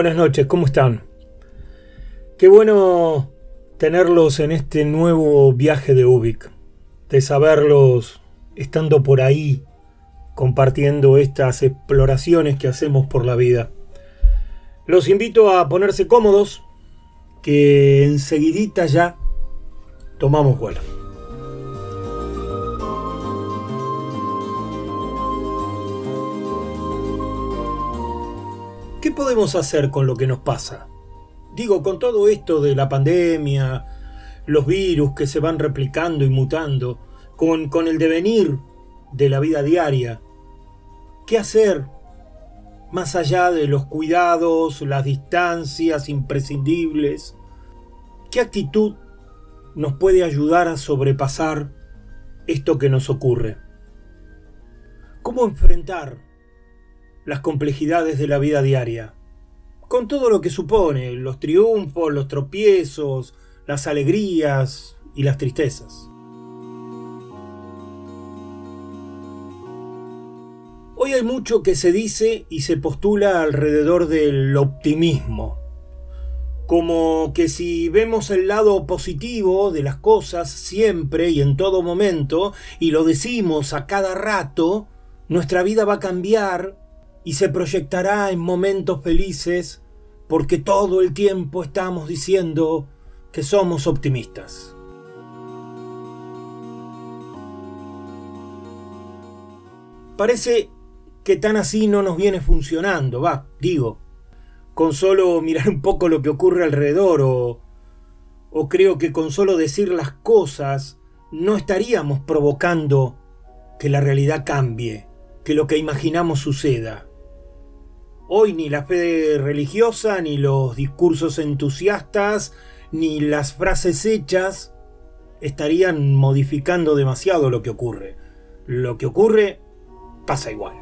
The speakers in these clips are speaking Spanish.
Buenas noches, ¿cómo están? Qué bueno tenerlos en este nuevo viaje de Ubik, de saberlos estando por ahí, compartiendo estas exploraciones que hacemos por la vida. Los invito a ponerse cómodos, que enseguidita ya tomamos vuelo. ¿Qué podemos hacer con lo que nos pasa? Digo, con todo esto de la pandemia, los virus que se van replicando y mutando, con, con el devenir de la vida diaria, ¿qué hacer más allá de los cuidados, las distancias imprescindibles? ¿Qué actitud nos puede ayudar a sobrepasar esto que nos ocurre? ¿Cómo enfrentar las complejidades de la vida diaria, con todo lo que supone, los triunfos, los tropiezos, las alegrías y las tristezas. Hoy hay mucho que se dice y se postula alrededor del optimismo, como que si vemos el lado positivo de las cosas siempre y en todo momento, y lo decimos a cada rato, nuestra vida va a cambiar y se proyectará en momentos felices porque todo el tiempo estamos diciendo que somos optimistas. Parece que tan así no nos viene funcionando, va, digo, con solo mirar un poco lo que ocurre alrededor o, o creo que con solo decir las cosas no estaríamos provocando que la realidad cambie, que lo que imaginamos suceda. Hoy ni la fe religiosa, ni los discursos entusiastas, ni las frases hechas estarían modificando demasiado lo que ocurre. Lo que ocurre pasa igual.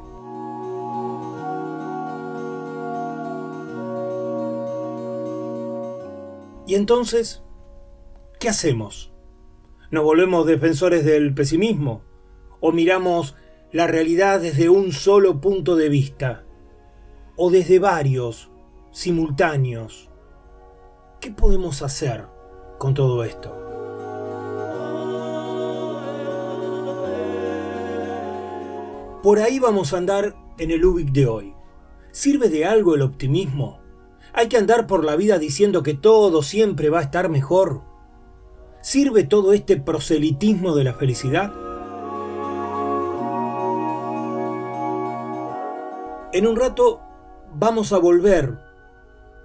Y entonces, ¿qué hacemos? ¿Nos volvemos defensores del pesimismo? ¿O miramos la realidad desde un solo punto de vista? O desde varios, simultáneos. ¿Qué podemos hacer con todo esto? Por ahí vamos a andar en el UBIC de hoy. ¿Sirve de algo el optimismo? ¿Hay que andar por la vida diciendo que todo siempre va a estar mejor? ¿Sirve todo este proselitismo de la felicidad? En un rato vamos a volver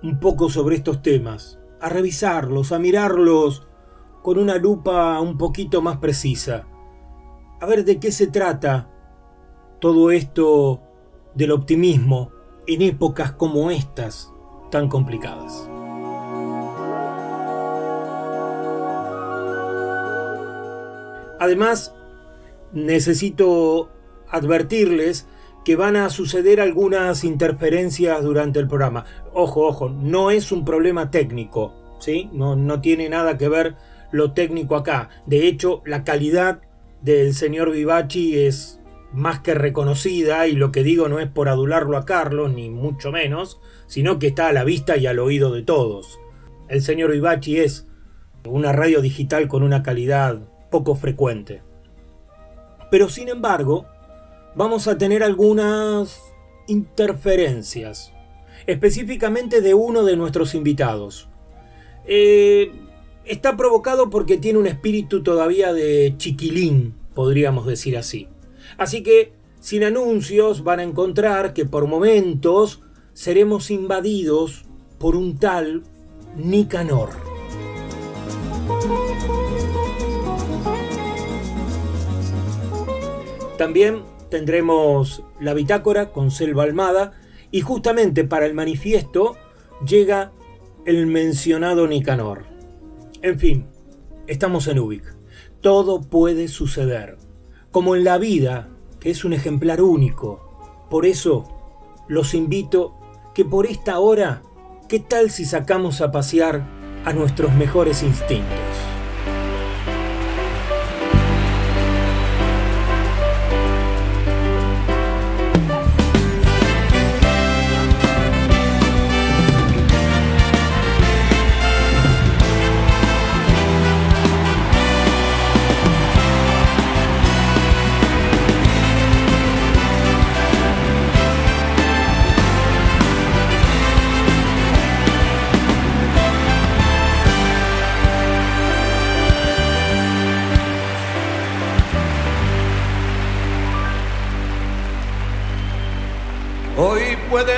un poco sobre estos temas, a revisarlos, a mirarlos con una lupa un poquito más precisa, a ver de qué se trata todo esto del optimismo en épocas como estas tan complicadas. Además, necesito advertirles que van a suceder algunas interferencias durante el programa. Ojo, ojo, no es un problema técnico, ¿sí? No, no tiene nada que ver lo técnico acá. De hecho, la calidad del señor Vivachi es más que reconocida y lo que digo no es por adularlo a Carlos, ni mucho menos, sino que está a la vista y al oído de todos. el señor Vivachi es una radio digital con una calidad poco frecuente. Pero sin embargo, vamos a tener algunas interferencias, específicamente de uno de nuestros invitados. Eh, está provocado porque tiene un espíritu todavía de chiquilín, podríamos decir así. Así que, sin anuncios, van a encontrar que por momentos seremos invadidos por un tal Nicanor. También tendremos la bitácora con Selva Almada y justamente para el manifiesto llega el mencionado Nicanor. En fin, estamos en Ubik. Todo puede suceder, como en la vida, que es un ejemplar único. Por eso, los invito que por esta hora, ¿qué tal si sacamos a pasear a nuestros mejores instintos?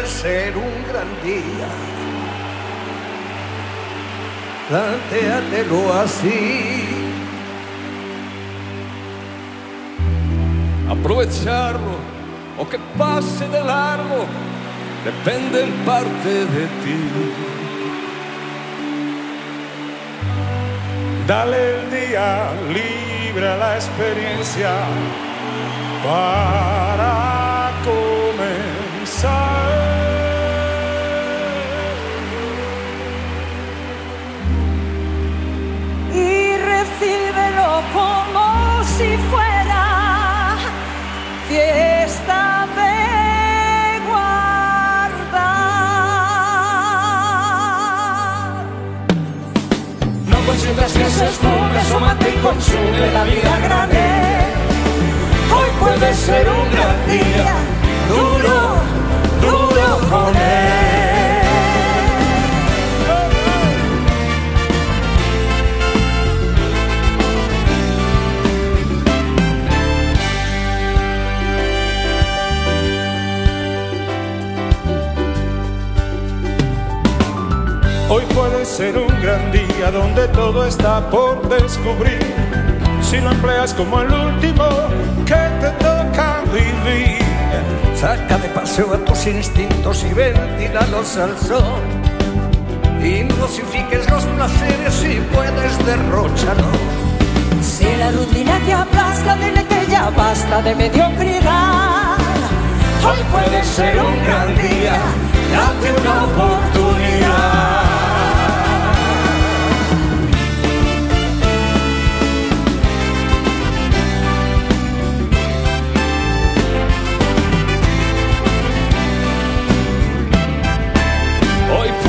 Ser un gran día. Plantéatelo así. Aprovecharlo o que pase de largo depende en parte de ti. Dale el día libre a la experiencia para comenzar. como si fuera fiesta de guardar. No consientas que se esfume, asómate y consume la vida grande. Hoy puede ser un gran día, duro. Hoy puede ser un gran día donde todo está por descubrir. Si lo empleas como el último que te toca vivir. Saca de paseo a tus instintos y ventilalos al sol. Y dosifiques los placeres si puedes derrocharlo. Si la rutina te aplasta, dile que ya basta de mediocridad. Hoy puede ser un gran día, date una oportunidad.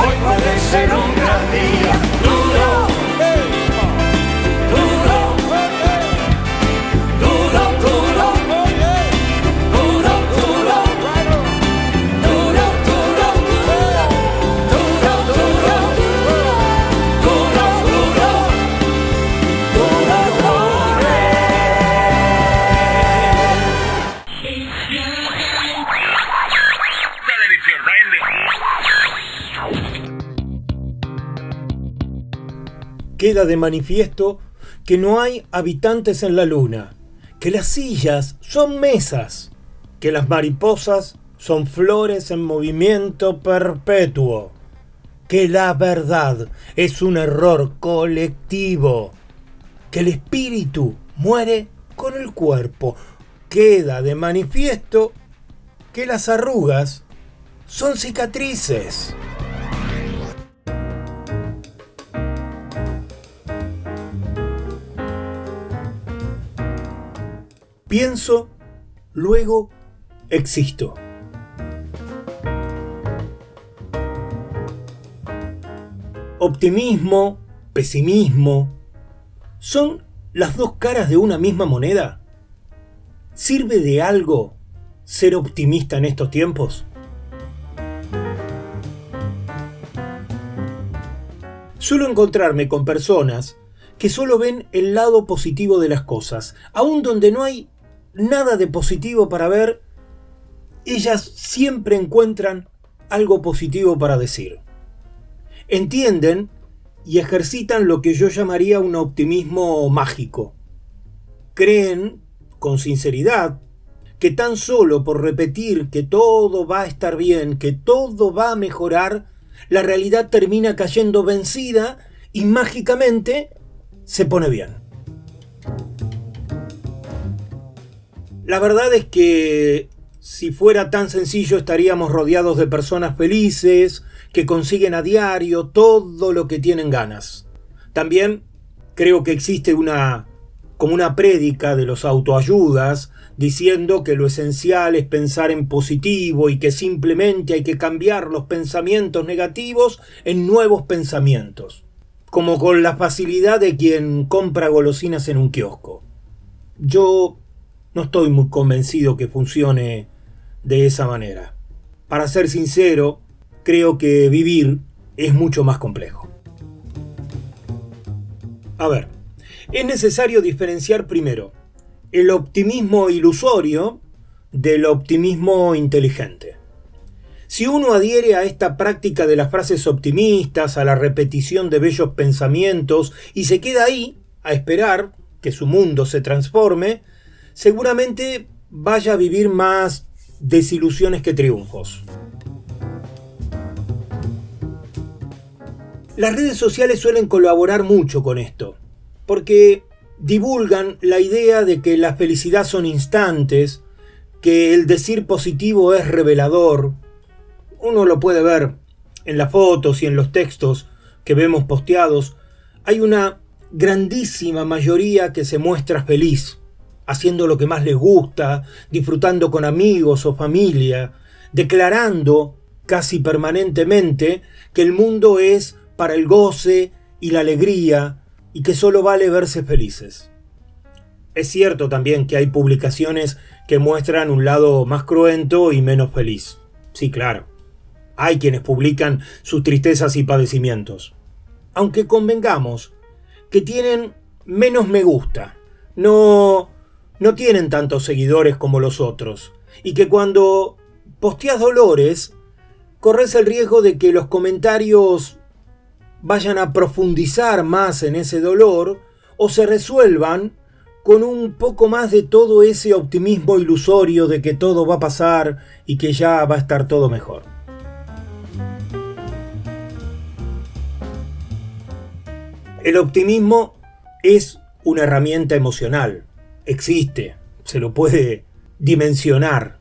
Hoy puede ser un gran día duro. Queda de manifiesto que no hay habitantes en la luna, que las sillas son mesas, que las mariposas son flores en movimiento perpetuo, que la verdad es un error colectivo, que el espíritu muere con el cuerpo. Queda de manifiesto que las arrugas son cicatrices. Pienso, luego existo. Optimismo, pesimismo, ¿son las dos caras de una misma moneda? ¿Sirve de algo ser optimista en estos tiempos? Suelo encontrarme con personas que solo ven el lado positivo de las cosas, aun donde no hay nada de positivo para ver, ellas siempre encuentran algo positivo para decir. Entienden y ejercitan lo que yo llamaría un optimismo mágico. Creen, con sinceridad, que tan solo por repetir que todo va a estar bien, que todo va a mejorar, la realidad termina cayendo vencida y mágicamente se pone bien. La verdad es que si fuera tan sencillo estaríamos rodeados de personas felices, que consiguen a diario todo lo que tienen ganas. También creo que existe una como una prédica de los autoayudas diciendo que lo esencial es pensar en positivo y que simplemente hay que cambiar los pensamientos negativos en nuevos pensamientos, como con la facilidad de quien compra golosinas en un kiosco. Yo no estoy muy convencido que funcione de esa manera. Para ser sincero, creo que vivir es mucho más complejo. A ver, es necesario diferenciar primero el optimismo ilusorio del optimismo inteligente. Si uno adhiere a esta práctica de las frases optimistas, a la repetición de bellos pensamientos y se queda ahí a esperar que su mundo se transforme, seguramente vaya a vivir más desilusiones que triunfos. Las redes sociales suelen colaborar mucho con esto, porque divulgan la idea de que la felicidad son instantes, que el decir positivo es revelador. Uno lo puede ver en las fotos y en los textos que vemos posteados. Hay una grandísima mayoría que se muestra feliz, haciendo lo que más les gusta, disfrutando con amigos o familia, declarando casi permanentemente que el mundo es para el goce y la alegría y que solo vale verse felices. Es cierto también que hay publicaciones que muestran un lado más cruento y menos feliz. Sí, claro. Hay quienes publican sus tristezas y padecimientos. Aunque convengamos que tienen menos me gusta. No no tienen tantos seguidores como los otros. Y que cuando posteas dolores, corres el riesgo de que los comentarios vayan a profundizar más en ese dolor o se resuelvan con un poco más de todo ese optimismo ilusorio de que todo va a pasar y que ya va a estar todo mejor. El optimismo es una herramienta emocional, existe, se lo puede dimensionar.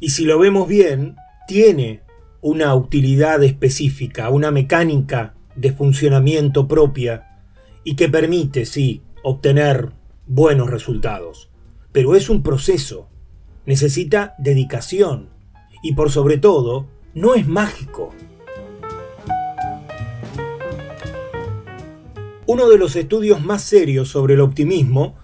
Y si lo vemos bien, tiene una utilidad específica, una mecánica de funcionamiento propia y que permite, sí, obtener buenos resultados. Pero es un proceso, necesita dedicación y por sobre todo, no es mágico. Uno de los estudios más serios sobre el optimismo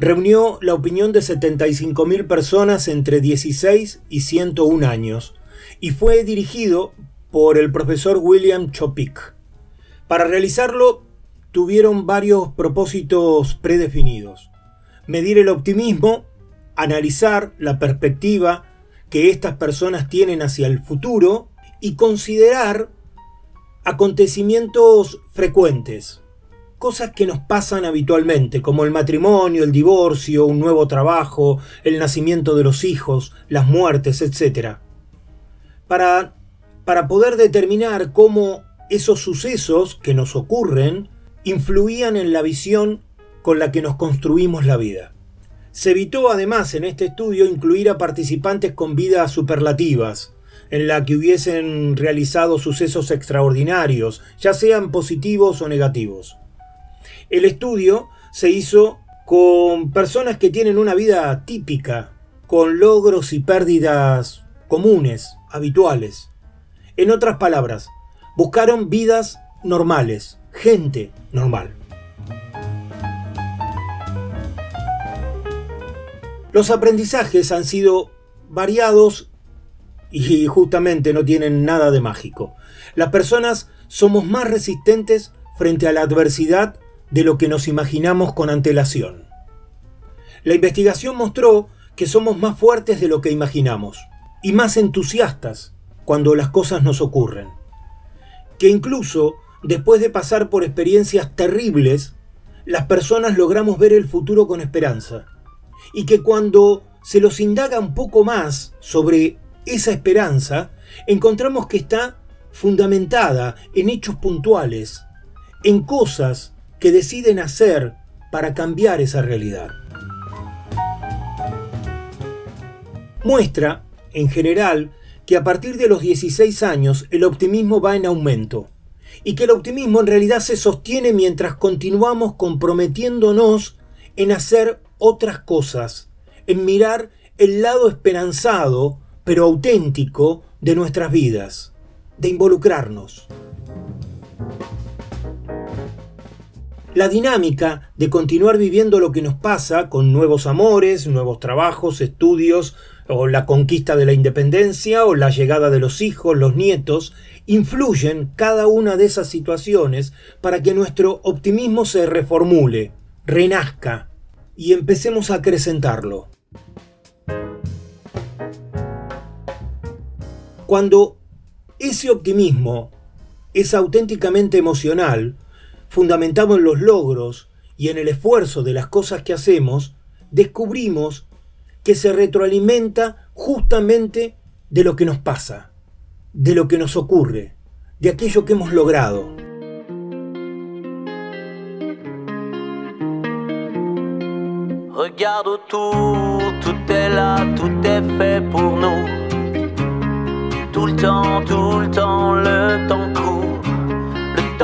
reunió la opinión de 75.000 personas entre 16 y 101 años y fue dirigido por el profesor William Chopik. Para realizarlo tuvieron varios propósitos predefinidos. Medir el optimismo, analizar la perspectiva que estas personas tienen hacia el futuro y considerar acontecimientos frecuentes, cosas que nos pasan habitualmente, como el matrimonio, el divorcio, un nuevo trabajo, el nacimiento de los hijos, las muertes, etc. Para, para poder determinar cómo esos sucesos que nos ocurren influían en la visión con la que nos construimos la vida. Se evitó además en este estudio incluir a participantes con vidas superlativas, en la que hubiesen realizado sucesos extraordinarios, ya sean positivos o negativos. El estudio se hizo con personas que tienen una vida típica, con logros y pérdidas comunes, habituales. En otras palabras, buscaron vidas normales, gente normal. Los aprendizajes han sido variados y justamente no tienen nada de mágico. Las personas somos más resistentes frente a la adversidad de lo que nos imaginamos con antelación. La investigación mostró que somos más fuertes de lo que imaginamos y más entusiastas cuando las cosas nos ocurren. Que incluso después de pasar por experiencias terribles, las personas logramos ver el futuro con esperanza. Y que cuando se los indaga un poco más sobre esa esperanza, encontramos que está fundamentada en hechos puntuales, en cosas que deciden hacer para cambiar esa realidad. Muestra, en general, que a partir de los 16 años el optimismo va en aumento y que el optimismo en realidad se sostiene mientras continuamos comprometiéndonos en hacer otras cosas, en mirar el lado esperanzado pero auténtico de nuestras vidas, de involucrarnos. La dinámica de continuar viviendo lo que nos pasa con nuevos amores, nuevos trabajos, estudios, o la conquista de la independencia, o la llegada de los hijos, los nietos, influyen cada una de esas situaciones para que nuestro optimismo se reformule, renazca y empecemos a acrecentarlo. Cuando ese optimismo es auténticamente emocional, fundamentado en los logros y en el esfuerzo de las cosas que hacemos, descubrimos que se retroalimenta justamente de lo que nos pasa, de lo que nos ocurre, de aquello que hemos logrado. Regarde tout est là, tout est fait pour nous. Tout le temps, tout le temps, le temps court.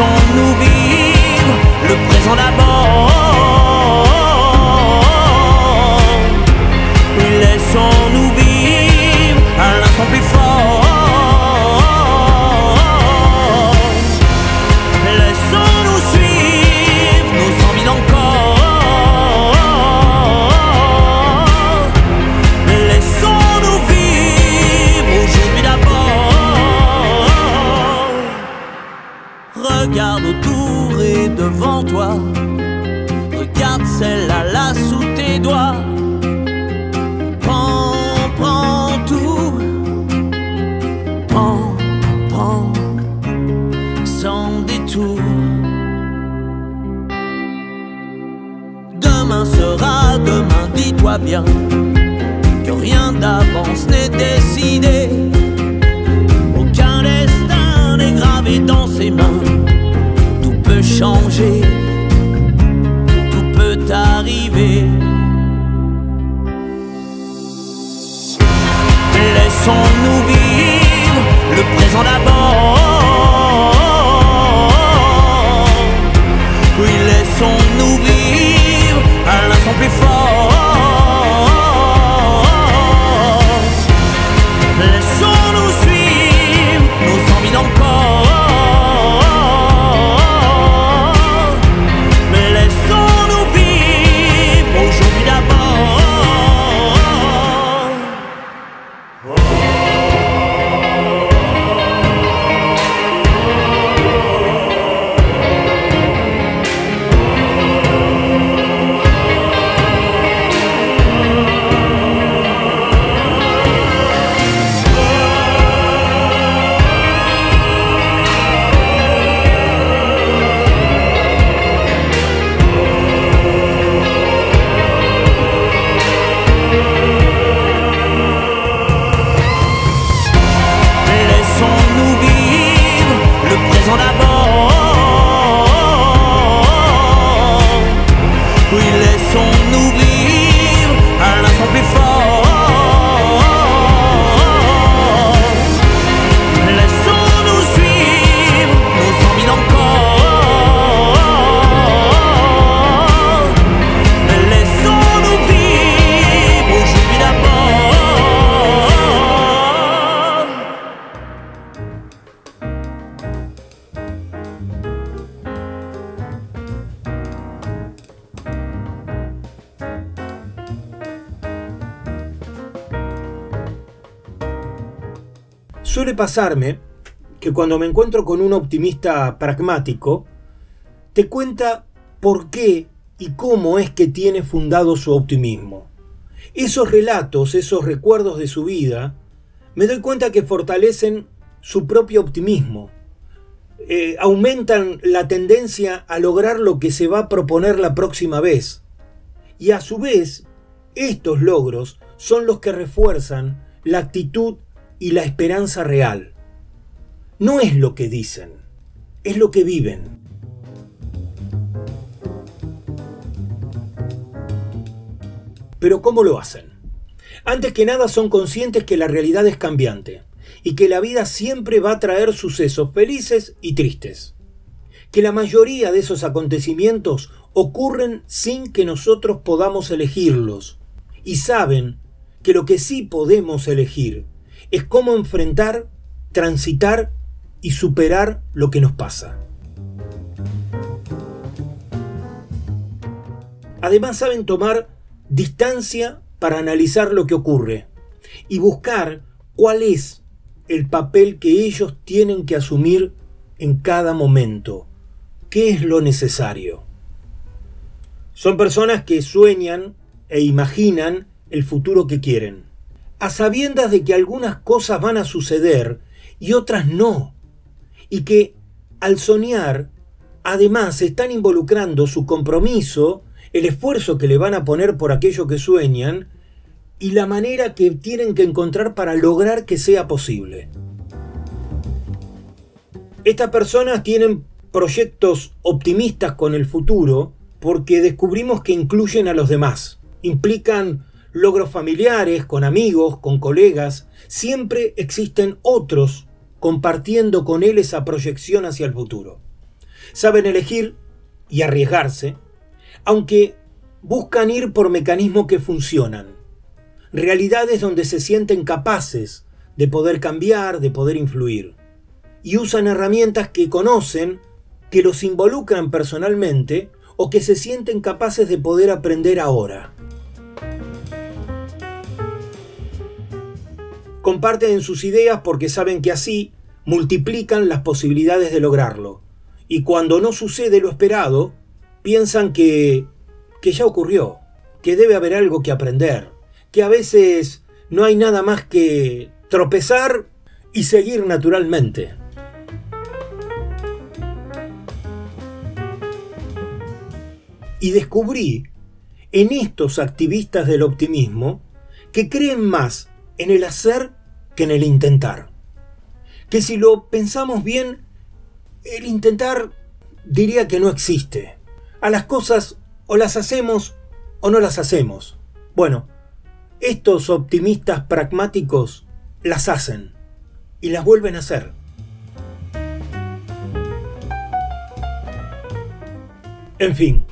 Laissons-nous vivre le présent d'abord. Laissons-nous vivre un instant plus fort. Regarde celle-là sous tes doigts. Prends, prends tout. Prends, prends, sans détour. Demain sera demain, dis-toi bien que rien d'avance n'est décidé. Aucun destin n'est gravé dans ses mains changer, présent d'abord. Oui, laissons-nous vivre à l'instant plus fort. Pasarme que cuando me encuentro con un optimista pragmático, te cuenta por qué y cómo es que tiene fundado su optimismo. Esos relatos, esos recuerdos de su vida, me doy cuenta que fortalecen su propio optimismo, eh, aumentan la tendencia a lograr lo que se va a proponer la próxima vez. Y a su vez, estos logros son los que refuerzan la actitud y la esperanza real. No es lo que dicen, es lo que viven. Pero ¿cómo lo hacen? Antes que nada son conscientes que la realidad es cambiante y que la vida siempre va a traer sucesos felices y tristes. Que la mayoría de esos acontecimientos ocurren sin que nosotros podamos elegirlos. Y saben que lo que sí podemos elegir es cómo enfrentar, transitar y superar lo que nos pasa. Además saben tomar distancia para analizar lo que ocurre y buscar cuál es el papel que ellos tienen que asumir en cada momento. ¿Qué es lo necesario? Son personas que sueñan e imaginan el futuro que quieren, a sabiendas de que algunas cosas van a suceder y otras no, y que al soñar, además están involucrando su compromiso el esfuerzo que le van a poner por aquello que sueñan y la manera que tienen que encontrar para lograr que sea posible. Estas personas tienen proyectos optimistas con el futuro porque descubrimos que incluyen a los demás. Implican logros familiares, con amigos, con colegas. Siempre existen otros compartiendo con él esa proyección hacia el futuro. Saben elegir y arriesgarse aunque buscan ir por mecanismos que funcionan. Realidades donde se sienten capaces de poder cambiar, de poder influir. Y usan herramientas que conocen, que los involucran personalmente o que se sienten capaces de poder aprender ahora. Comparten sus ideas porque saben que así multiplican las posibilidades de lograrlo. Y cuando no sucede lo esperado, piensan que, que ya ocurrió, que debe haber algo que aprender, que a veces no hay nada más que tropezar y seguir naturalmente. Y descubrí en estos activistas del optimismo que creen más en el hacer que en el intentar. Que si lo pensamos bien, el intentar diría que no existe a las cosas o las hacemos o no las hacemos. Bueno, estos optimistas pragmáticos las hacen y las vuelven a hacer. En fin,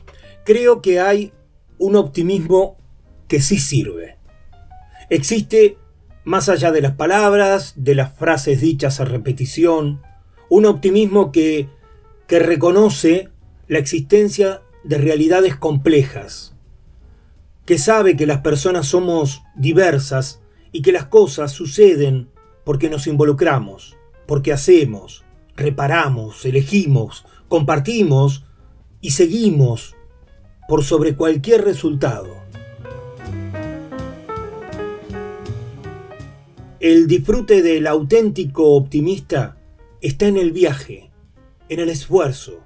creo que hay un optimismo que sí sirve. Existe, más allá de las palabras, de las frases dichas a repetición, un optimismo que, reconoce la existencia de realidades complejas, que sabe que las personas somos diversas y que las cosas suceden porque nos involucramos, porque hacemos, reparamos, elegimos, compartimos y seguimos por sobre cualquier resultado. El disfrute del auténtico optimista está en el viaje, en el esfuerzo,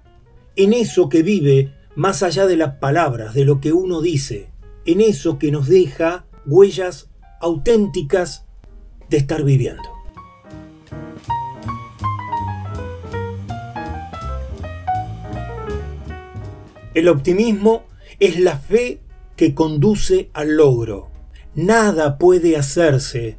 en eso que vive más allá de las palabras, de lo que uno dice, en eso que nos deja huellas auténticas de estar viviendo. El optimismo es la fe que conduce al logro. Nada puede hacerse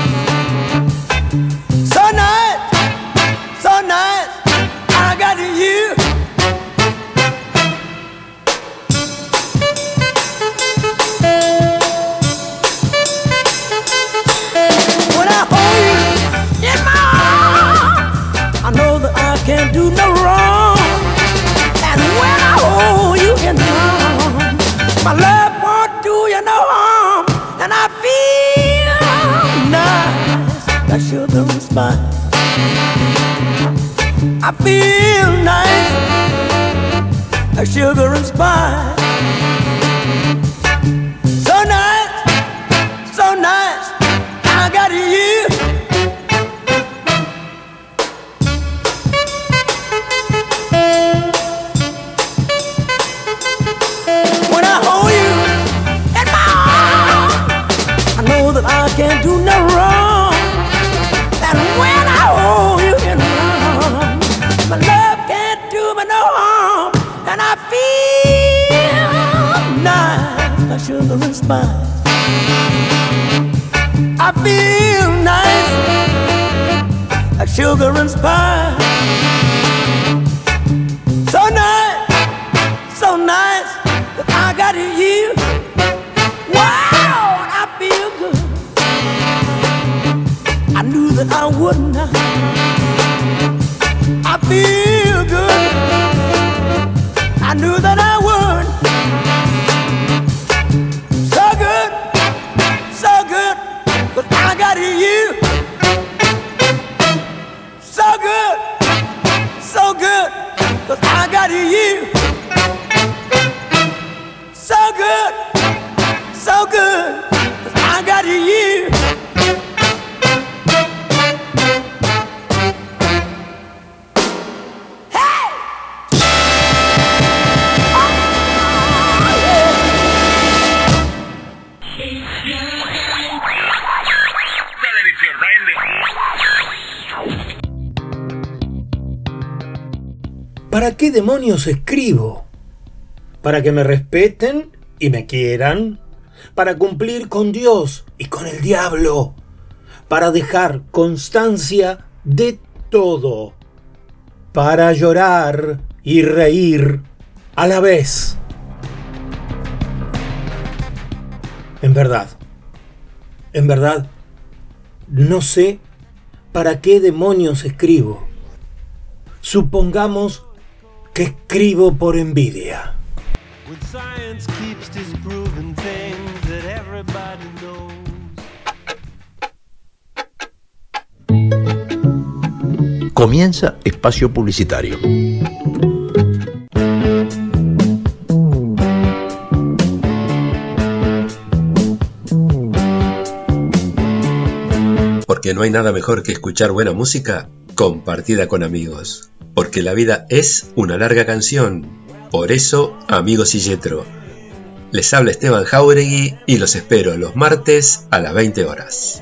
My love won't do you no harm. And I feel nice like. I feel nice sugar and spice. Can't do demonios escribo? ¿Para que me respeten y me quieran? ¿Para cumplir con Dios y con el diablo? ¿Para dejar constancia de todo? ¿Para llorar y reír a la vez? En verdad, en verdad, no sé para qué demonios escribo. Supongamos que escribo por envidia. Comienza espacio publicitario. Porque no hay nada mejor que escuchar buena música compartida con amigos. Porque la vida es una larga canción. Por eso, amigos y Yetro. Les habla Esteban Jauregui y los espero los martes a las 20 horas.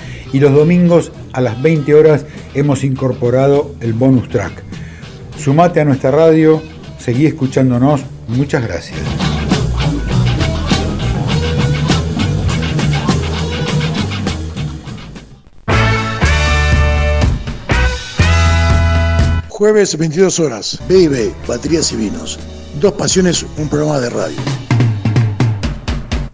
y los domingos a las 20 horas hemos incorporado el bonus track. Sumate a nuestra radio, seguí escuchándonos, muchas gracias. Jueves 22 horas, BB, Baterías y Vinos. Dos Pasiones, un programa de radio.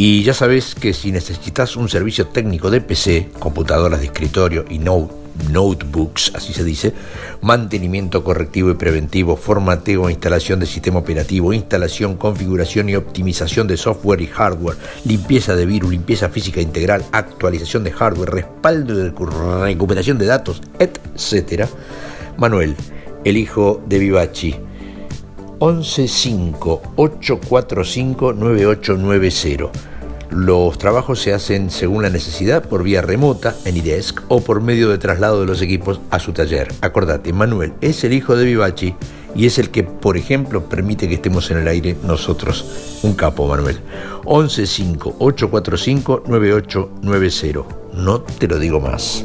Y ya sabes que si necesitas un servicio técnico de PC, computadoras de escritorio y notebooks, así se dice, mantenimiento correctivo y preventivo, formateo e instalación de sistema operativo, instalación, configuración y optimización de software y hardware, limpieza de virus, limpieza física integral, actualización de hardware, respaldo de recuperación de datos, etc. Manuel, el hijo de Vivachi. 115-845-9890. Los trabajos se hacen según la necesidad por vía remota en IDESC o por medio de traslado de los equipos a su taller. Acordate, Manuel es el hijo de Vivachi y es el que, por ejemplo, permite que estemos en el aire nosotros. Un capo, Manuel. 115-845-9890. No te lo digo más.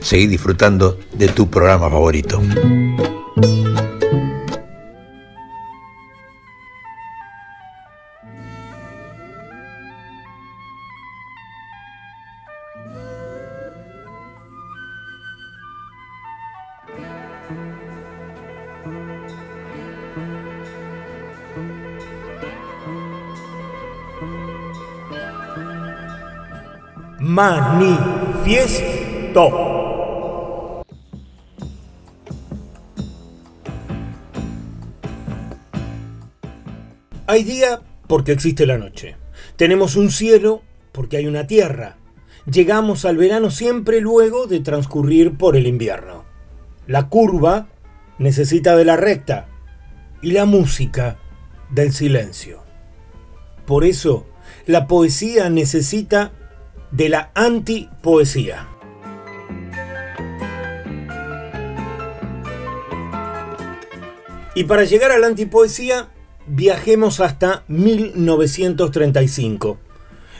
seguí disfrutando de tu programa favorito. Manifiesto. Hay día porque existe la noche. Tenemos un cielo porque hay una tierra. Llegamos al verano siempre luego de transcurrir por el invierno. La curva necesita de la recta y la música del silencio. Por eso, la poesía necesita de la antipoesía. Y para llegar a la antipoesía viajemos hasta 1935.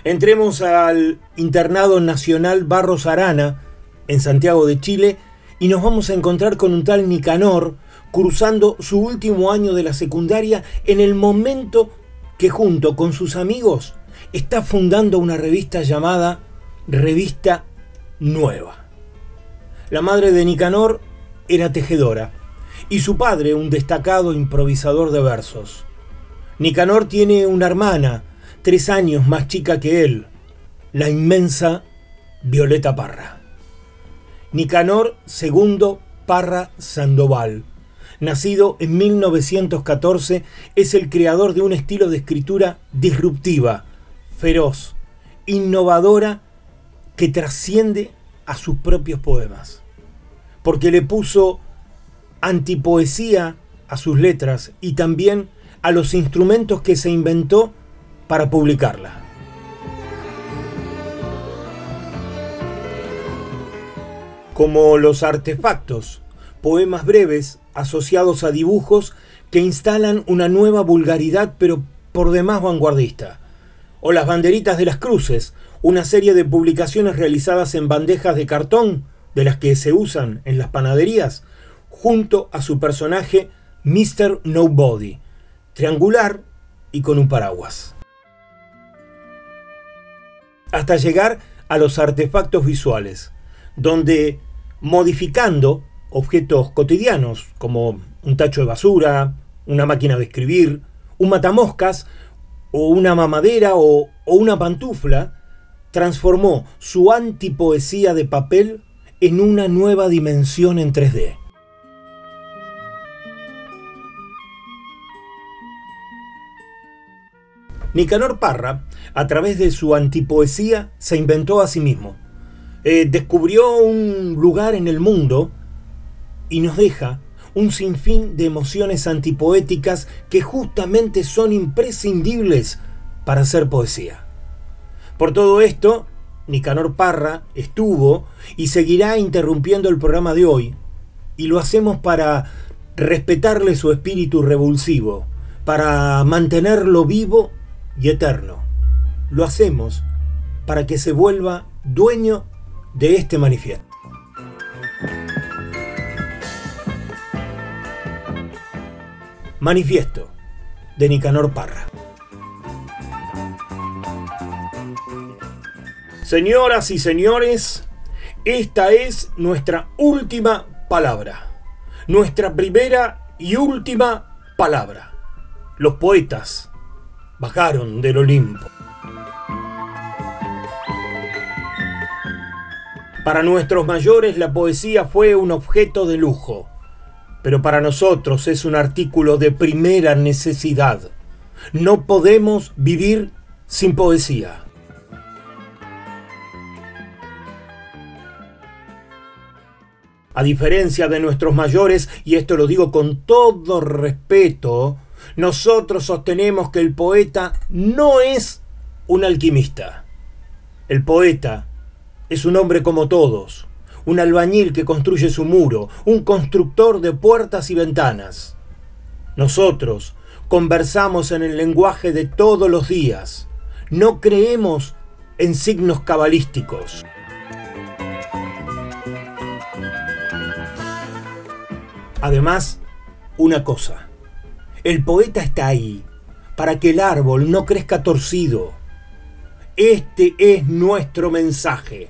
Entremos al Internado Nacional Barros Arana, en Santiago de Chile, y nos vamos a encontrar con un tal Nicanor cruzando su último año de la secundaria en el momento que junto con sus amigos está fundando una revista llamada Revista Nueva. La madre de Nicanor era tejedora y su padre un destacado improvisador de versos. Nicanor tiene una hermana, tres años más chica que él, la inmensa Violeta Parra. Nicanor II Parra Sandoval, nacido en 1914, es el creador de un estilo de escritura disruptiva, feroz, innovadora, que trasciende a sus propios poemas, porque le puso antipoesía a sus letras y también a los instrumentos que se inventó para publicarla. Como los artefactos, poemas breves asociados a dibujos que instalan una nueva vulgaridad pero por demás vanguardista. O las banderitas de las cruces, una serie de publicaciones realizadas en bandejas de cartón, de las que se usan en las panaderías, junto a su personaje Mr. Nobody, triangular y con un paraguas. Hasta llegar a los artefactos visuales, donde modificando objetos cotidianos como un tacho de basura, una máquina de escribir, un matamoscas o una mamadera o, o una pantufla, transformó su antipoesía de papel en una nueva dimensión en 3D. Nicanor Parra, a través de su antipoesía, se inventó a sí mismo. Eh, descubrió un lugar en el mundo y nos deja un sinfín de emociones antipoéticas que justamente son imprescindibles para hacer poesía. Por todo esto, Nicanor Parra estuvo y seguirá interrumpiendo el programa de hoy, y lo hacemos para respetarle su espíritu revulsivo, para mantenerlo vivo y eterno. Lo hacemos para que se vuelva dueño de este manifiesto. Manifiesto de Nicanor Parra. Señoras y señores, esta es nuestra última palabra. Nuestra primera y última palabra. Los poetas bajaron del Olimpo. Para nuestros mayores la poesía fue un objeto de lujo, pero para nosotros es un artículo de primera necesidad. No podemos vivir sin poesía. A diferencia de nuestros mayores, y esto lo digo con todo respeto, nosotros sostenemos que el poeta no es un alquimista. El poeta es un hombre como todos, un albañil que construye su muro, un constructor de puertas y ventanas. Nosotros conversamos en el lenguaje de todos los días. No creemos en signos cabalísticos. Además, una cosa. El poeta está ahí para que el árbol no crezca torcido. Este es nuestro mensaje.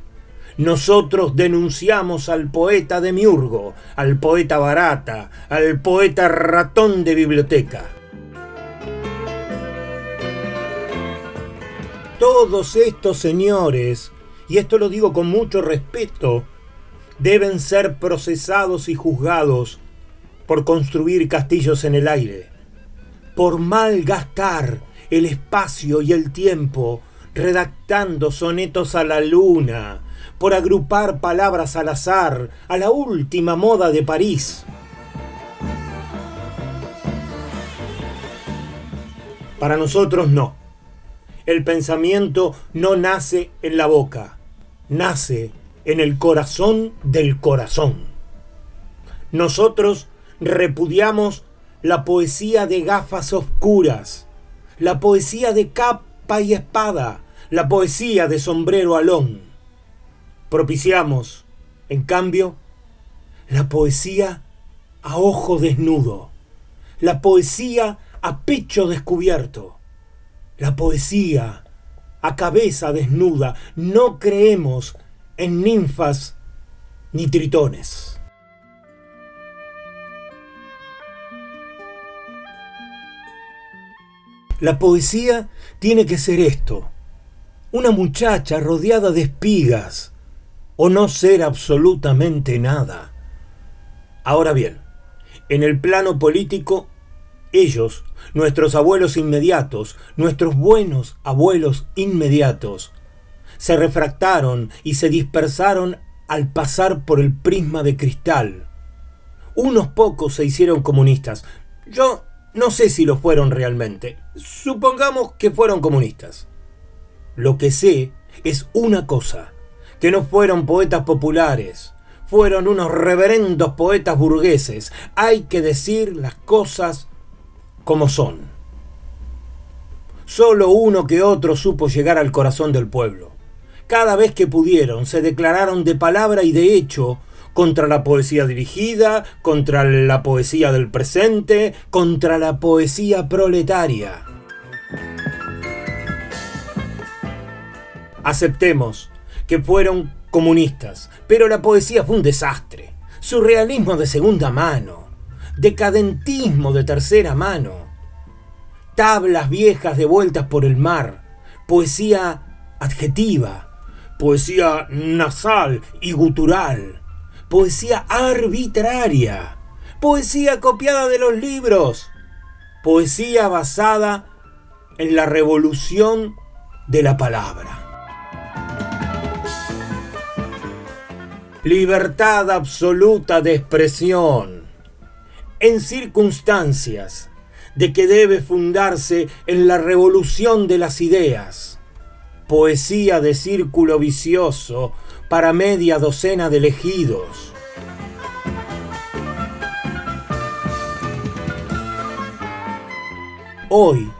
Nosotros denunciamos al poeta de Miurgo, al poeta barata, al poeta ratón de biblioteca. Todos estos señores, y esto lo digo con mucho respeto, deben ser procesados y juzgados por construir castillos en el aire por malgastar el espacio y el tiempo redactando sonetos a la luna, por agrupar palabras al azar, a la última moda de París. Para nosotros no. El pensamiento no nace en la boca, nace en el corazón del corazón. Nosotros repudiamos la poesía de gafas oscuras, la poesía de capa y espada, la poesía de sombrero alón. Propiciamos, en cambio, la poesía a ojo desnudo, la poesía a pecho descubierto, la poesía a cabeza desnuda. No creemos en ninfas ni tritones. La poesía tiene que ser esto. Una muchacha rodeada de espigas o no ser absolutamente nada. Ahora bien, en el plano político, ellos, nuestros abuelos inmediatos, nuestros buenos abuelos inmediatos, se refractaron y se dispersaron al pasar por el prisma de cristal. Unos pocos se hicieron comunistas. Yo no sé si lo fueron realmente. Supongamos que fueron comunistas. Lo que sé es una cosa, que no fueron poetas populares, fueron unos reverendos poetas burgueses. Hay que decir las cosas como son. Solo uno que otro supo llegar al corazón del pueblo. Cada vez que pudieron, se declararon de palabra y de hecho contra la poesía dirigida, contra la poesía del presente, contra la poesía proletaria. Aceptemos que fueron comunistas, pero la poesía fue un desastre. Surrealismo de segunda mano, decadentismo de tercera mano, tablas viejas de vueltas por el mar, poesía adjetiva, poesía nasal y gutural, poesía arbitraria, poesía copiada de los libros, poesía basada en la revolución de la palabra. Libertad absoluta de expresión en circunstancias de que debe fundarse en la revolución de las ideas. Poesía de círculo vicioso para media docena de elegidos. Hoy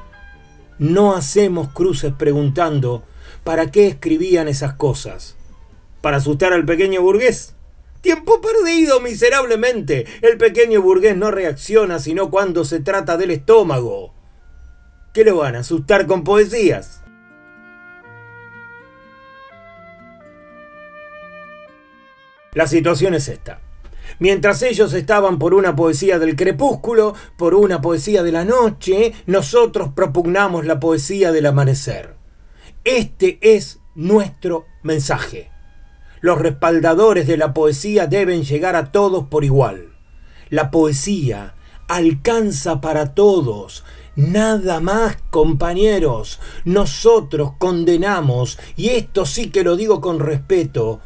no hacemos cruces preguntando para qué escribían esas cosas. ¿Para asustar al pequeño burgués? Tiempo perdido miserablemente. El pequeño burgués no reacciona sino cuando se trata del estómago. ¿Qué lo van a asustar con poesías? La situación es esta. Mientras ellos estaban por una poesía del crepúsculo, por una poesía de la noche, nosotros propugnamos la poesía del amanecer. Este es nuestro mensaje. Los respaldadores de la poesía deben llegar a todos por igual. La poesía alcanza para todos. Nada más, compañeros. Nosotros condenamos, y esto sí que lo digo con respeto,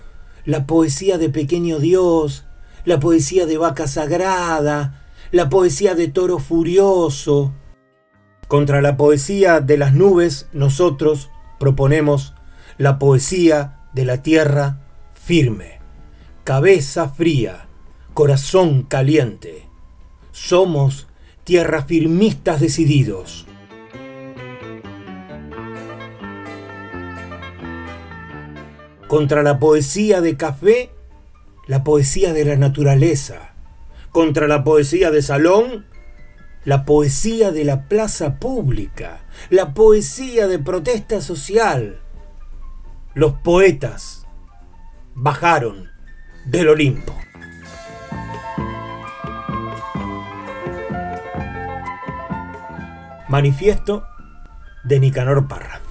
la poesía de Pequeño Dios, la poesía de Vaca Sagrada, la poesía de Toro Furioso. Contra la poesía de las nubes, nosotros proponemos la poesía de la tierra firme, cabeza fría, corazón caliente. Somos tierra firmistas decididos. Contra la poesía de café, la poesía de la naturaleza. Contra la poesía de salón, la poesía de la plaza pública. La poesía de protesta social. Los poetas bajaron del Olimpo. Manifiesto de Nicanor Parra.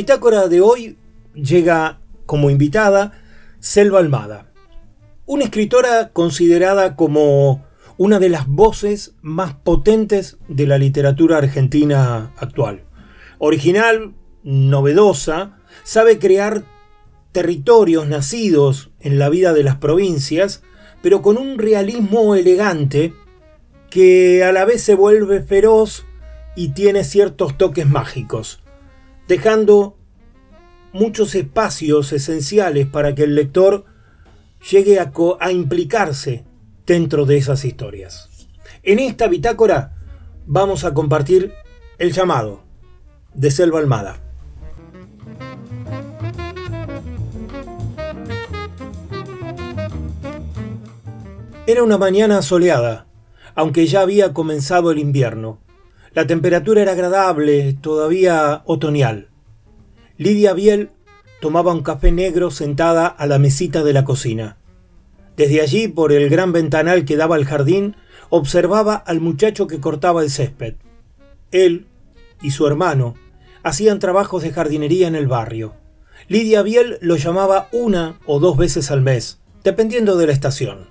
Bitácora de hoy llega como invitada Selva Almada, una escritora considerada como una de las voces más potentes de la literatura argentina actual. Original, novedosa, sabe crear territorios nacidos en la vida de las provincias, pero con un realismo elegante que a la vez se vuelve feroz y tiene ciertos toques mágicos, dejando muchos espacios esenciales para que el lector llegue a, implicarse dentro de esas historias. En esta bitácora vamos a compartir el llamado de Selva Almada. Era una mañana soleada, aunque ya había comenzado el invierno. La temperatura era agradable, todavía otoñal. Lidia Biel tomaba un café negro sentada a la mesita de la cocina. Desde allí, por el gran ventanal que daba al jardín, observaba al muchacho que cortaba el césped. Él y su hermano hacían trabajos de jardinería en el barrio. Lidia Biel lo llamaba una o dos veces al mes, dependiendo de la estación.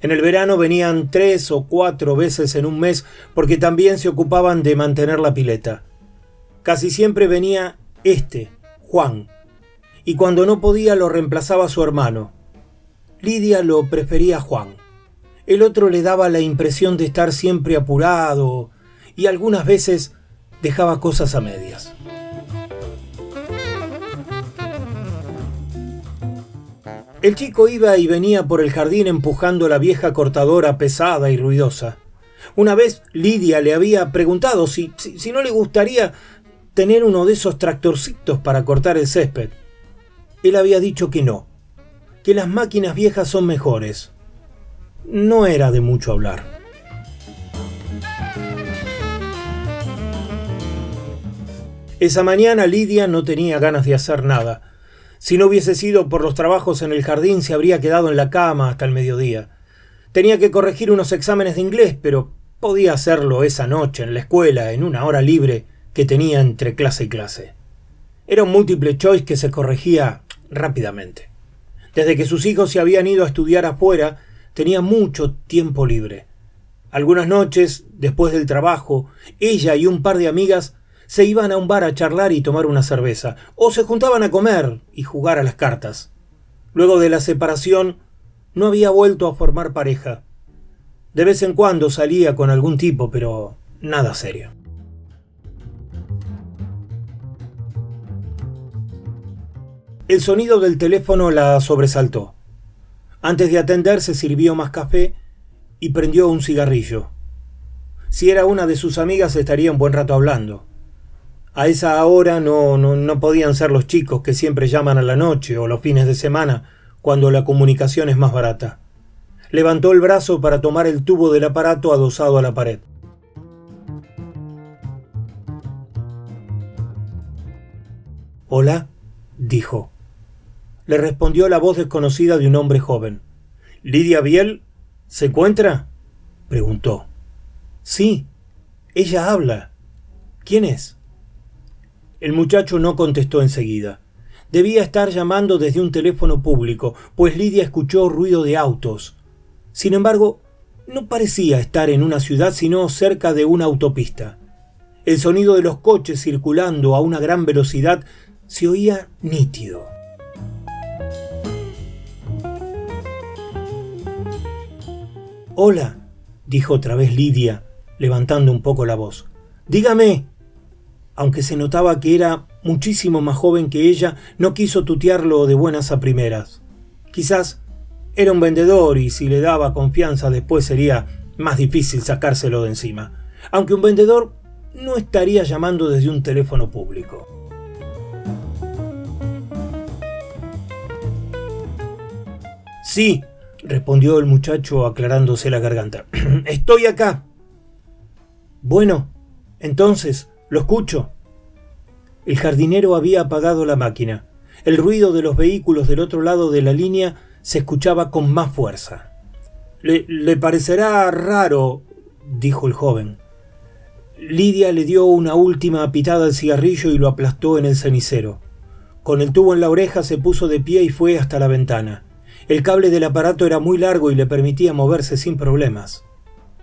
En el verano venían tres o cuatro veces en un mes porque también se ocupaban de mantener la pileta. Casi siempre venía este, Juan, y cuando no podía lo reemplazaba su hermano. Lidia lo prefería Juan. El otro le daba la impresión de estar siempre apurado y algunas veces dejaba cosas a medias. El chico iba y venía por el jardín empujando la vieja cortadora pesada y ruidosa. Una vez Lidia le había preguntado si, si, no le gustaría tener uno de esos tractorcitos para cortar el césped. Él había dicho que no, que las máquinas viejas son mejores. No era de mucho hablar. Esa mañana Lidia no tenía ganas de hacer nada. Si no hubiese sido por los trabajos en el jardín, se habría quedado en la cama hasta el mediodía. Tenía que corregir unos exámenes de inglés, pero podía hacerlo esa noche en la escuela, en una hora libre que tenía entre clase y clase. Era un múltiple choice que se corregía rápidamente. Desde que sus hijos se habían ido a estudiar afuera, tenía mucho tiempo libre. Algunas noches, después del trabajo, ella y un par de amigas se iban a un bar a charlar y tomar una cerveza, o se juntaban a comer y jugar a las cartas. Luego de la separación, no había vuelto a formar pareja. De vez en cuando salía con algún tipo, pero nada serio. El sonido del teléfono la sobresaltó. Antes de atender se sirvió más café y prendió un cigarrillo. Si era una de sus amigas estaría un buen rato hablando. A esa hora no, no, podían ser los chicos que siempre llaman a la noche o los fines de semana cuando la comunicación es más barata. Levantó el brazo para tomar el tubo del aparato adosado a la pared. Hola, dijo. Le respondió la voz desconocida de un hombre joven. ¿Lidia Biel se encuentra? preguntó. Sí, ella habla. ¿Quién es? El muchacho no contestó enseguida. Debía estar llamando desde un teléfono público, pues Lidia escuchó ruido de autos. Sin embargo, no parecía estar en una ciudad sino cerca de una autopista. El sonido de los coches circulando a una gran velocidad se oía nítido. Hola, dijo otra vez Lidia, levantando un poco la voz. Dígame, aunque se notaba que era muchísimo más joven que ella, no quiso tutearlo de buenas a primeras. Quizás era un vendedor y si le daba confianza después sería más difícil sacárselo de encima. Aunque un vendedor no estaría llamando desde un teléfono público. Sí, respondió el muchacho aclarándose la garganta. Estoy acá. Bueno, entonces, lo escucho. El jardinero había apagado la máquina. El ruido de los vehículos del otro lado de la línea se escuchaba con más fuerza. Le, le parecerá raro, dijo el joven. Lidia le dio una última pitada al cigarrillo y lo aplastó en el cenicero. Con el tubo en la oreja se puso de pie y fue hasta la ventana. El cable del aparato era muy largo y le permitía moverse sin problemas.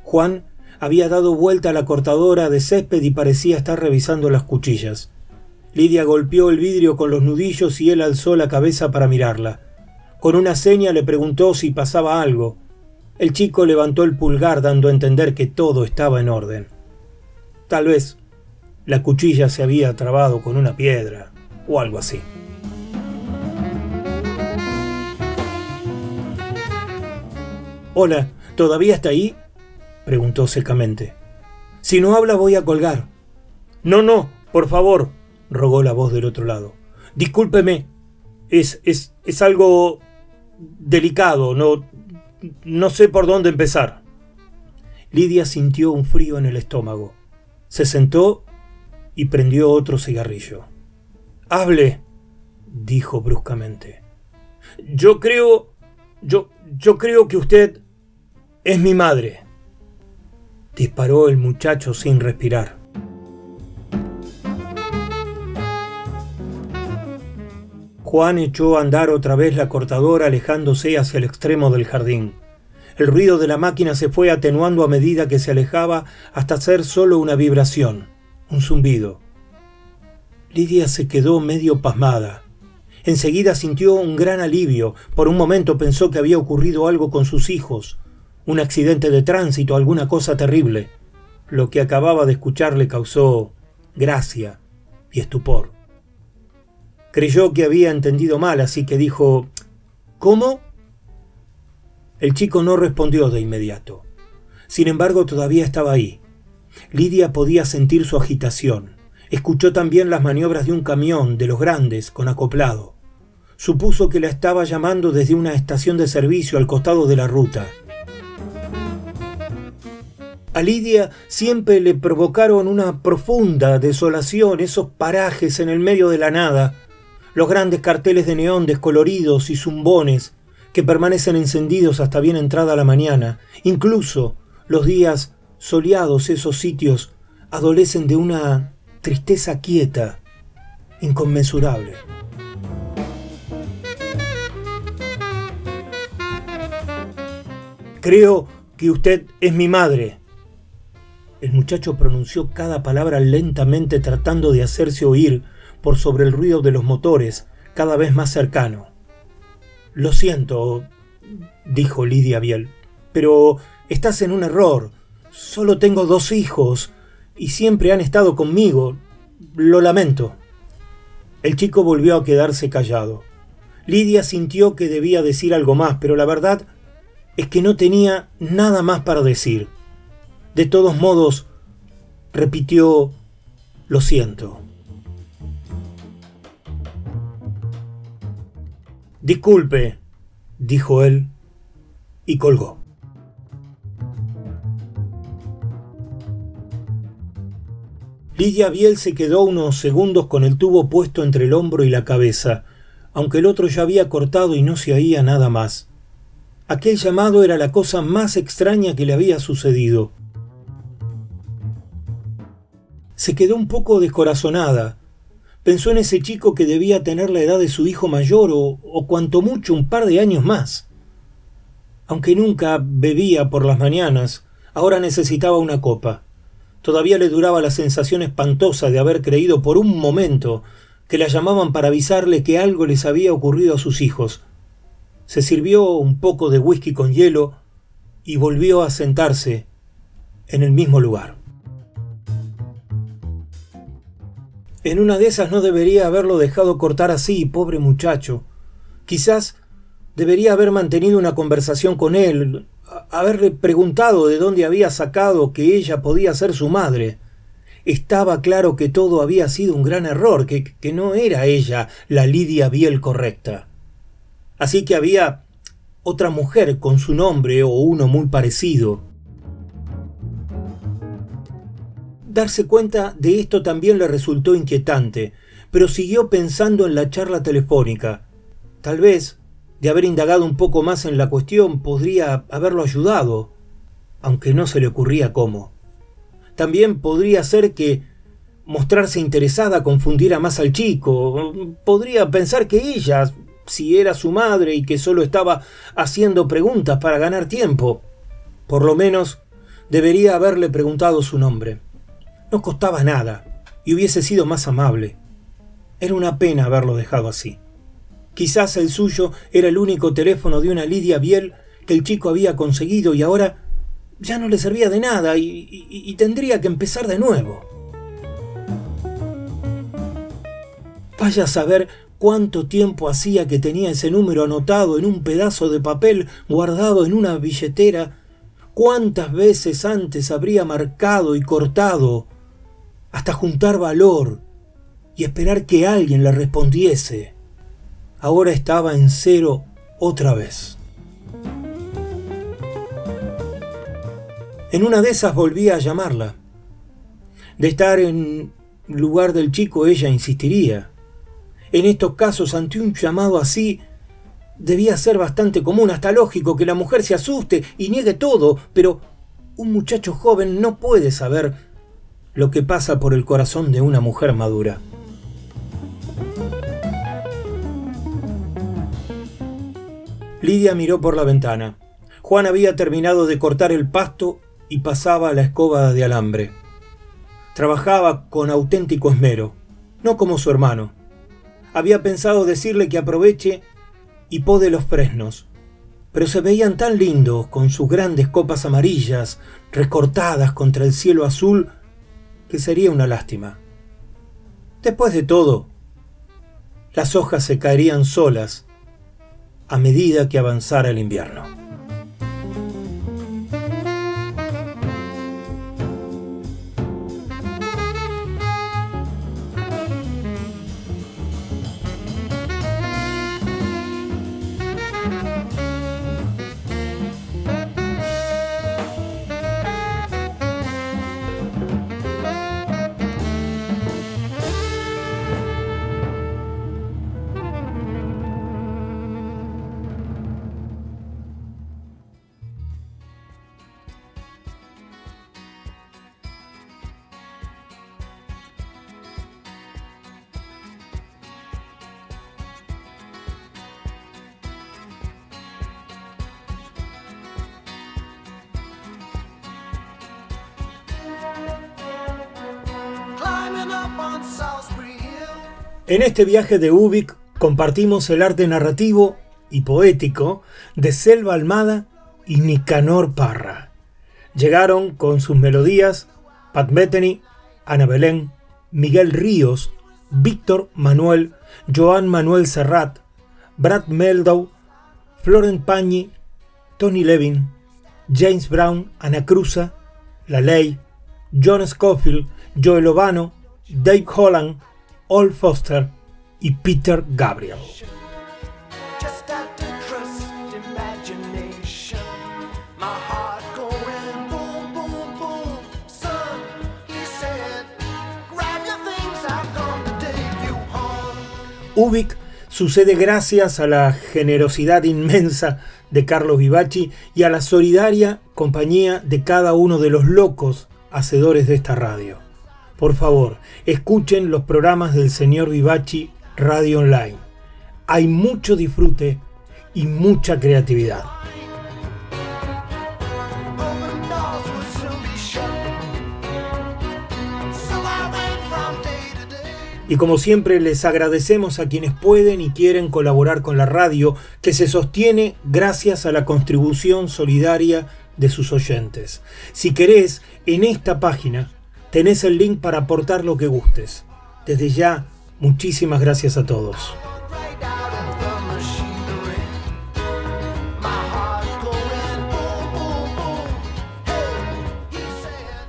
Juan había dado vuelta a la cortadora de césped y parecía estar revisando las cuchillas. Lidia golpeó el vidrio con los nudillos y él alzó la cabeza para mirarla. Con una seña le preguntó si pasaba algo. El chico levantó el pulgar dando a entender que todo estaba en orden. Tal vez la cuchilla se había trabado con una piedra o algo así. Hola, ¿todavía está ahí? Preguntó secamente. Si no habla voy a colgar. No, no, por favor, rogó la voz del otro lado. Discúlpeme. Es, es, es algo delicado, no, no sé por dónde empezar. Lidia sintió un frío en el estómago. Se sentó y prendió otro cigarrillo. Hable, dijo bruscamente. Yo creo. Yo. yo creo que usted es mi madre. Disparó el muchacho sin respirar. Juan echó a andar otra vez la cortadora alejándose hacia el extremo del jardín. El ruido de la máquina se fue atenuando a medida que se alejaba hasta ser solo una vibración, un zumbido. Lidia se quedó medio pasmada. Enseguida sintió un gran alivio. Por un momento pensó que había ocurrido algo con sus hijos, un accidente de tránsito, alguna cosa terrible. Lo que acababa de escuchar le causó gracia y estupor. Creyó que había entendido mal, así que dijo, ¿Cómo? El chico no respondió de inmediato. Sin embargo, todavía estaba ahí. Lidia podía sentir su agitación. Escuchó también las maniobras de un camión, de los grandes, con acoplado. Supuso que la estaba llamando desde una estación de servicio al costado de la ruta. A Lidia siempre le provocaron una profunda desolación esos parajes en el medio de la nada, los grandes carteles de neón descoloridos y zumbones que permanecen encendidos hasta bien entrada la mañana. Incluso los días soleados esos sitios adolecen de una tristeza quieta, inconmensurable. Creo que usted es mi madre. El muchacho pronunció cada palabra lentamente tratando de hacerse oír por sobre el ruido de los motores, cada vez más cercano. Lo siento, dijo Lidia Biel, pero estás en un error. Solo tengo dos hijos y siempre han estado conmigo. Lo lamento. El chico volvió a quedarse callado. Lidia sintió que debía decir algo más, pero la verdad es que no tenía nada más para decir. De todos modos, repitió, lo siento. Disculpe, dijo él y colgó. Lidia Biel se quedó unos segundos con el tubo puesto entre el hombro y la cabeza, aunque el otro ya había cortado y no se oía nada más. Aquel llamado era la cosa más extraña que le había sucedido. Se quedó un poco descorazonada, Pensó en ese chico que debía tener la edad de su hijo mayor o, o cuanto mucho un par de años más. Aunque nunca bebía por las mañanas, ahora necesitaba una copa. Todavía le duraba la sensación espantosa de haber creído por un momento que la llamaban para avisarle que algo les había ocurrido a sus hijos. Se sirvió un poco de whisky con hielo y volvió a sentarse en el mismo lugar. En una de esas no debería haberlo dejado cortar así, pobre muchacho. Quizás debería haber mantenido una conversación con él, haberle preguntado de dónde había sacado que ella podía ser su madre. Estaba claro que todo había sido un gran error, que, que no era ella la Lidia Biel correcta. Así que había otra mujer con su nombre o uno muy parecido. Darse cuenta de esto también le resultó inquietante, pero siguió pensando en la charla telefónica. Tal vez, de haber indagado un poco más en la cuestión, podría haberlo ayudado, aunque no se le ocurría cómo. También podría ser que mostrarse interesada confundiera más al chico. Podría pensar que ella, si era su madre y que solo estaba haciendo preguntas para ganar tiempo. Por lo menos debería haberle preguntado su nombre. No costaba nada y hubiese sido más amable. Era una pena haberlo dejado así. Quizás el suyo era el único teléfono de una Lidia Biel que el chico había conseguido y ahora ya no le servía de nada y, y tendría que empezar de nuevo. Vaya a saber cuánto tiempo hacía que tenía ese número anotado en un pedazo de papel guardado en una billetera, cuántas veces antes habría marcado y cortado, hasta juntar valor y esperar que alguien le respondiese. Ahora estaba en cero otra vez. En una de esas volvía a llamarla. De estar en lugar del chico ella insistiría. En estos casos, ante un llamado así, debía ser bastante común, hasta lógico, que la mujer se asuste y niegue todo, pero un muchacho joven no puede saber lo que pasa por el corazón de una mujer madura. Lidia miró por la ventana. Juan había terminado de cortar el pasto y pasaba la escoba de alambre. Trabajaba con auténtico esmero, no como su hermano. Había pensado decirle que aproveche y pode los fresnos, pero se veían tan lindos con sus grandes copas amarillas recortadas contra el cielo azul que sería una lástima. Después de todo, las hojas se caerían solas a medida que avanzara el invierno. En este viaje de Ubik compartimos el arte narrativo y poético de Selva Almada y Nicanor Parra. Llegaron con sus melodías Pat Metheny, Ana Belén, Miguel Ríos, Víctor Manuel, Joan Manuel Serrat, Brad Meldow, Florent Pagni, Tony Levin, James Brown, Ana Cruza, La Ley, John Scofield, Joel Obano, Dave Holland, Ol Foster y Peter Gabriel. Ubik sucede gracias a la generosidad inmensa de Carlos Vivachi y a la solidaria compañía de cada uno de los locos hacedores de esta radio. Por favor, escuchen los programas del señor Vivachi Radio Online. Hay mucho disfrute y mucha creatividad. Y como siempre les agradecemos a quienes pueden y quieren colaborar con la radio, que se sostiene gracias a la contribución solidaria de sus oyentes. Si querés, en esta página tenés el link para aportar lo que gustes. Desde ya, muchísimas gracias a todos.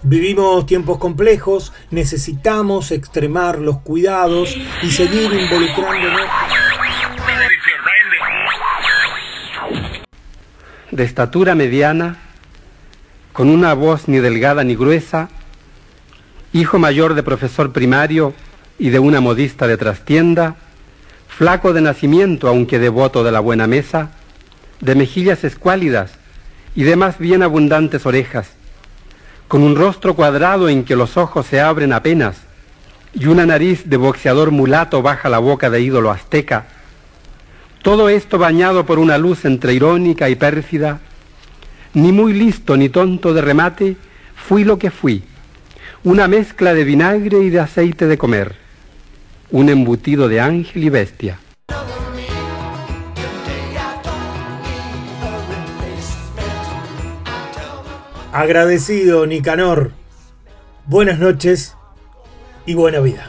Vivimos tiempos complejos, necesitamos extremar los cuidados y seguir involucrándonos. De estatura mediana, con una voz ni delgada ni gruesa, hijo mayor de profesor primario y de una modista de trastienda, flaco de nacimiento aunque devoto de la buena mesa, de mejillas escuálidas y de más bien abundantes orejas, con un rostro cuadrado en que los ojos se abren apenas y una nariz de boxeador mulato baja la boca de ídolo azteca, todo esto bañado por una luz entre irónica y pérfida, ni muy listo ni tonto de remate, fui lo que fui, una mezcla de vinagre y de aceite de comer, un embutido de ángel y bestia. Agradecido, Nicanor. Buenas noches y buena vida.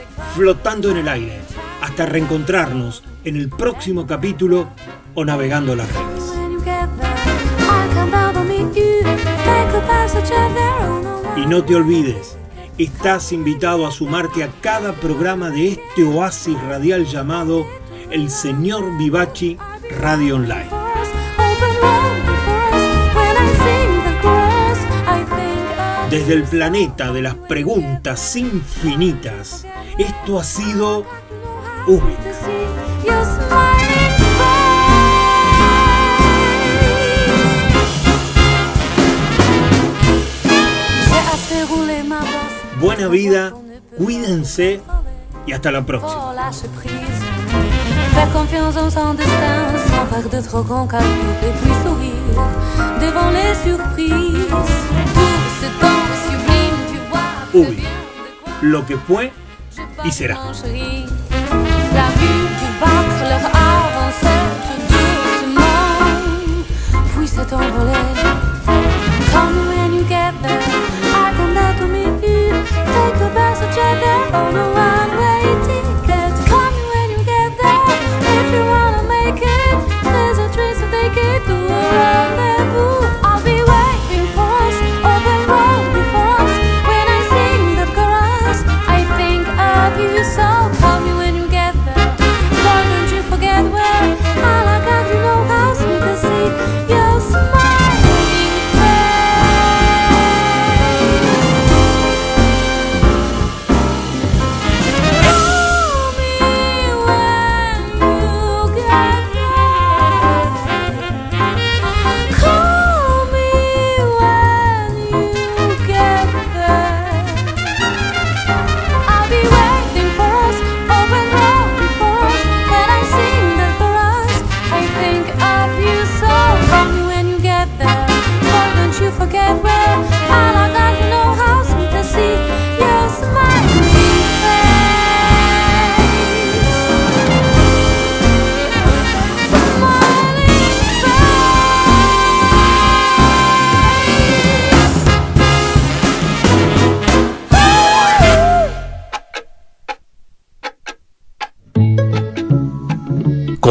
flotando en el aire hasta reencontrarnos en el próximo capítulo o navegando las redes. Y no te olvides, estás invitado a sumarte a cada programa de este oasis radial llamado El Señor Vivachi Radio Online. Desde el planeta de las preguntas infinitas, esto ha sido Ubik. Buena vida, cuídense y hasta la próxima. Oh. Fais confiance en son destin, sans faire de trop concavure et puis sourire devant les surprises. Tout ce temps sublime, tu vois. quoi lo que fue y será. La vue qui battre leur avancée tout doucement, puis s'est envolée. Tell me when you get there, I come down to meet you. Take passage there on a one-way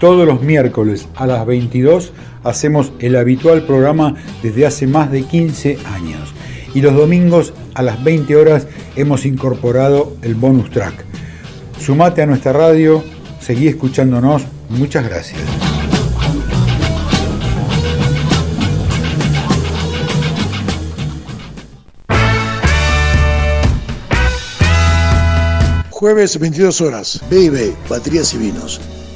Todos los miércoles a las 22 hacemos el habitual programa desde hace más de 15 años. Y los domingos a las 20 horas hemos incorporado el bonus track. Sumate a nuestra radio, seguí escuchándonos. Muchas gracias. Jueves 22 horas, B&B, Baterías y Vinos.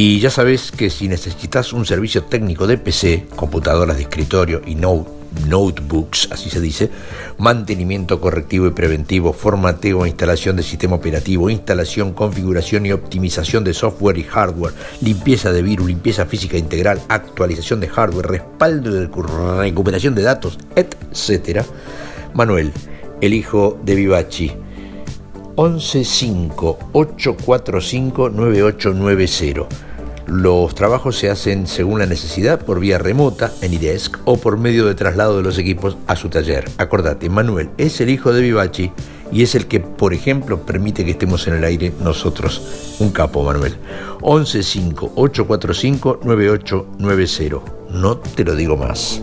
Y ya sabes que si necesitas un servicio técnico de PC, computadoras de escritorio y no- notebooks, así se dice, mantenimiento correctivo y preventivo, formateo e instalación de sistema operativo, instalación, configuración y optimización de software y hardware, limpieza de virus, limpieza física integral, actualización de hardware, respaldo de recuperación de datos, etc. Manuel, el hijo de Vivachi. 115-845-9890. Los trabajos se hacen según la necesidad por vía remota en IDESC o por medio de traslado de los equipos a su taller. Acordate, Manuel es el hijo de Vivachi y es el que, por ejemplo, permite que estemos en el aire nosotros. Un capo, Manuel. 115-845-9890. No te lo digo más.